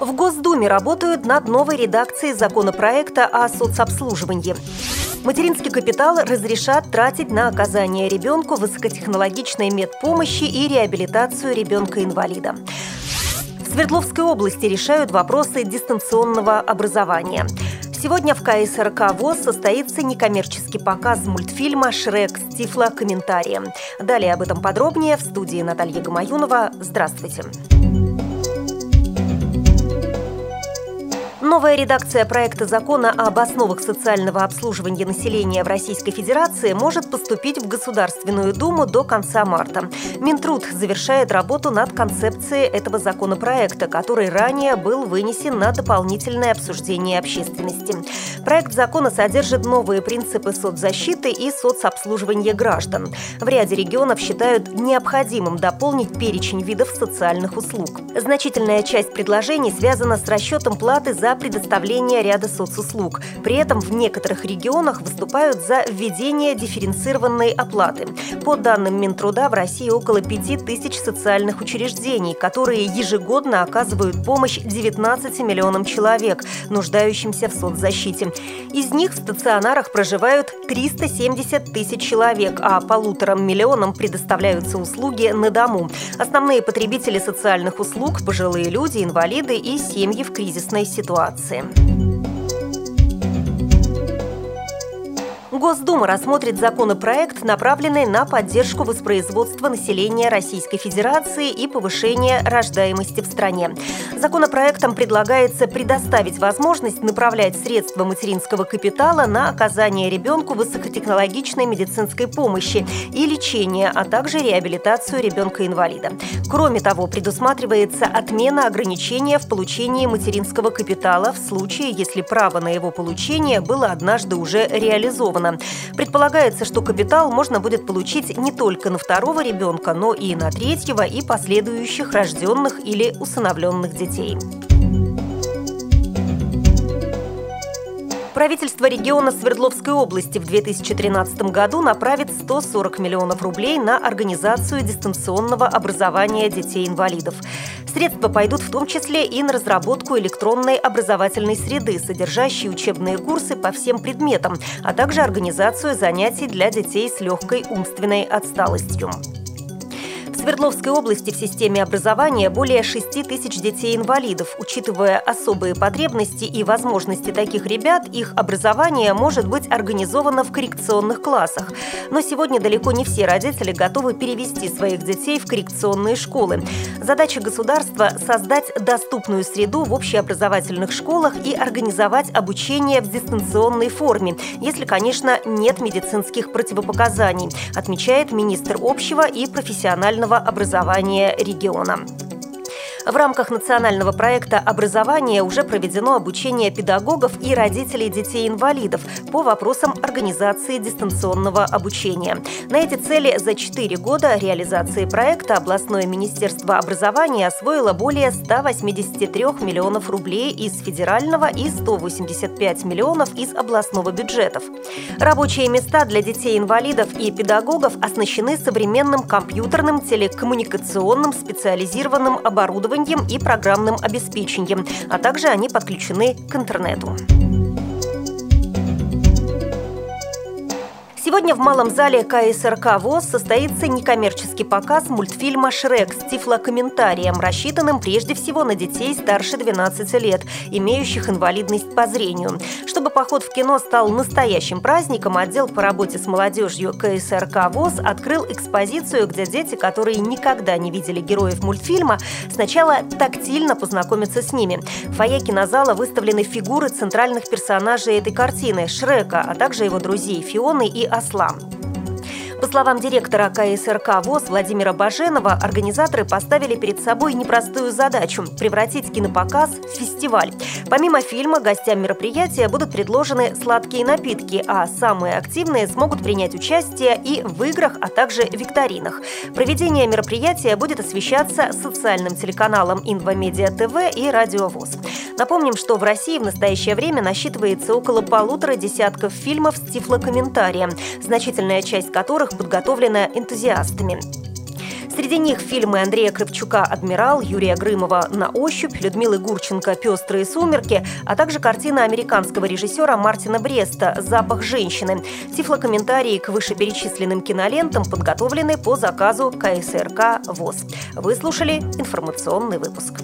В Госдуме работают над новой редакцией законопроекта о соцобслуживании. Материнский капитал разрешат тратить на оказание ребенку высокотехнологичной медпомощи и реабилитацию ребенка-инвалида. В Свердловской области решают вопросы дистанционного образования. Сегодня в КСРК ВОЗ состоится некоммерческий показ мультфильма «Шрек» с тифлокомментарием. Далее об этом подробнее в студии Наталья Гамаюнова. Здравствуйте. Здравствуйте. Новая редакция проекта закона об основах социального обслуживания населения в Российской Федерации может поступить в Государственную Думу до конца марта. Минтруд завершает работу над концепцией этого законопроекта, который ранее был вынесен на дополнительное обсуждение общественности. Проект закона содержит новые принципы соцзащиты и соцобслуживания граждан. В ряде регионов считают необходимым дополнить перечень видов социальных услуг. Значительная часть предложений связана с расчетом платы за предоставления ряда соцуслуг. При этом в некоторых регионах выступают за введение дифференцированной оплаты. По данным Минтруда, в России около 5 тысяч социальных учреждений, которые ежегодно оказывают помощь 19 миллионам человек, нуждающимся в соцзащите. Из них в стационарах проживают 370 тысяч человек, а полуторам миллионам предоставляются услуги на дому. Основные потребители социальных услуг – пожилые люди, инвалиды и семьи в кризисной ситуации ситуации. Госдума рассмотрит законопроект, направленный на поддержку воспроизводства населения Российской Федерации и повышение рождаемости в стране. Законопроектом предлагается предоставить возможность направлять средства материнского капитала на оказание ребенку высокотехнологичной медицинской помощи и лечение, а также реабилитацию ребенка-инвалида. Кроме того, предусматривается отмена ограничения в получении материнского капитала в случае, если право на его получение было однажды уже реализовано миллиона. Предполагается, что капитал можно будет получить не только на второго ребенка, но и на третьего и последующих рожденных или усыновленных детей. Правительство региона Свердловской области в 2013 году направит 140 миллионов рублей на организацию дистанционного образования детей-инвалидов. Средства пойдут в том числе и на разработку электронной образовательной среды, содержащей учебные курсы по всем предметам, а также организацию занятий для детей с легкой умственной отсталостью. Свердловской области в системе образования более 6 тысяч детей-инвалидов. Учитывая особые потребности и возможности таких ребят, их образование может быть организовано в коррекционных классах. Но сегодня далеко не все родители готовы перевести своих детей в коррекционные школы. Задача государства – создать доступную среду в общеобразовательных школах и организовать обучение в дистанционной форме, если, конечно, нет медицинских противопоказаний, отмечает министр общего и профессионального образования региона. В рамках национального проекта образования уже проведено обучение педагогов и родителей детей-инвалидов по вопросам организации дистанционного обучения. На эти цели за 4 года реализации проекта областное министерство образования освоило более 183 миллионов рублей из федерального и 185 миллионов из областного бюджетов. Рабочие места для детей-инвалидов и педагогов оснащены современным компьютерным, телекоммуникационным, специализированным оборудованием оборудованием и программным обеспечением, а также они подключены к интернету. Сегодня в Малом зале КСРК ВОЗ состоится некоммерческий показ мультфильма «Шрек» с тифлокомментарием, рассчитанным прежде всего на детей старше 12 лет, имеющих инвалидность по зрению. Чтобы поход в кино стал настоящим праздником, отдел по работе с молодежью КСРК ВОЗ открыл экспозицию, где дети, которые никогда не видели героев мультфильма, сначала тактильно познакомятся с ними. В фойе кинозала выставлены фигуры центральных персонажей этой картины – Шрека, а также его друзей Фионы и осла. По словам директора КСРК ВОЗ Владимира Баженова, организаторы поставили перед собой непростую задачу – превратить кинопоказ в фестиваль. Помимо фильма, гостям мероприятия будут предложены сладкие напитки, а самые активные смогут принять участие и в играх, а также викторинах. Проведение мероприятия будет освещаться социальным телеканалом «Инвамедиа ТВ» и «Радио ВОЗ». Напомним, что в России в настоящее время насчитывается около полутора десятков фильмов с тифлокомментарием, значительная часть которых подготовлена энтузиастами. Среди них фильмы Андрея Кравчука «Адмирал», Юрия Грымова «На ощупь», Людмилы Гурченко «Пестрые сумерки», а также картина американского режиссера Мартина Бреста «Запах женщины». Тифлокомментарии к вышеперечисленным кинолентам подготовлены по заказу КСРК ВОЗ. Вы слушали информационный выпуск.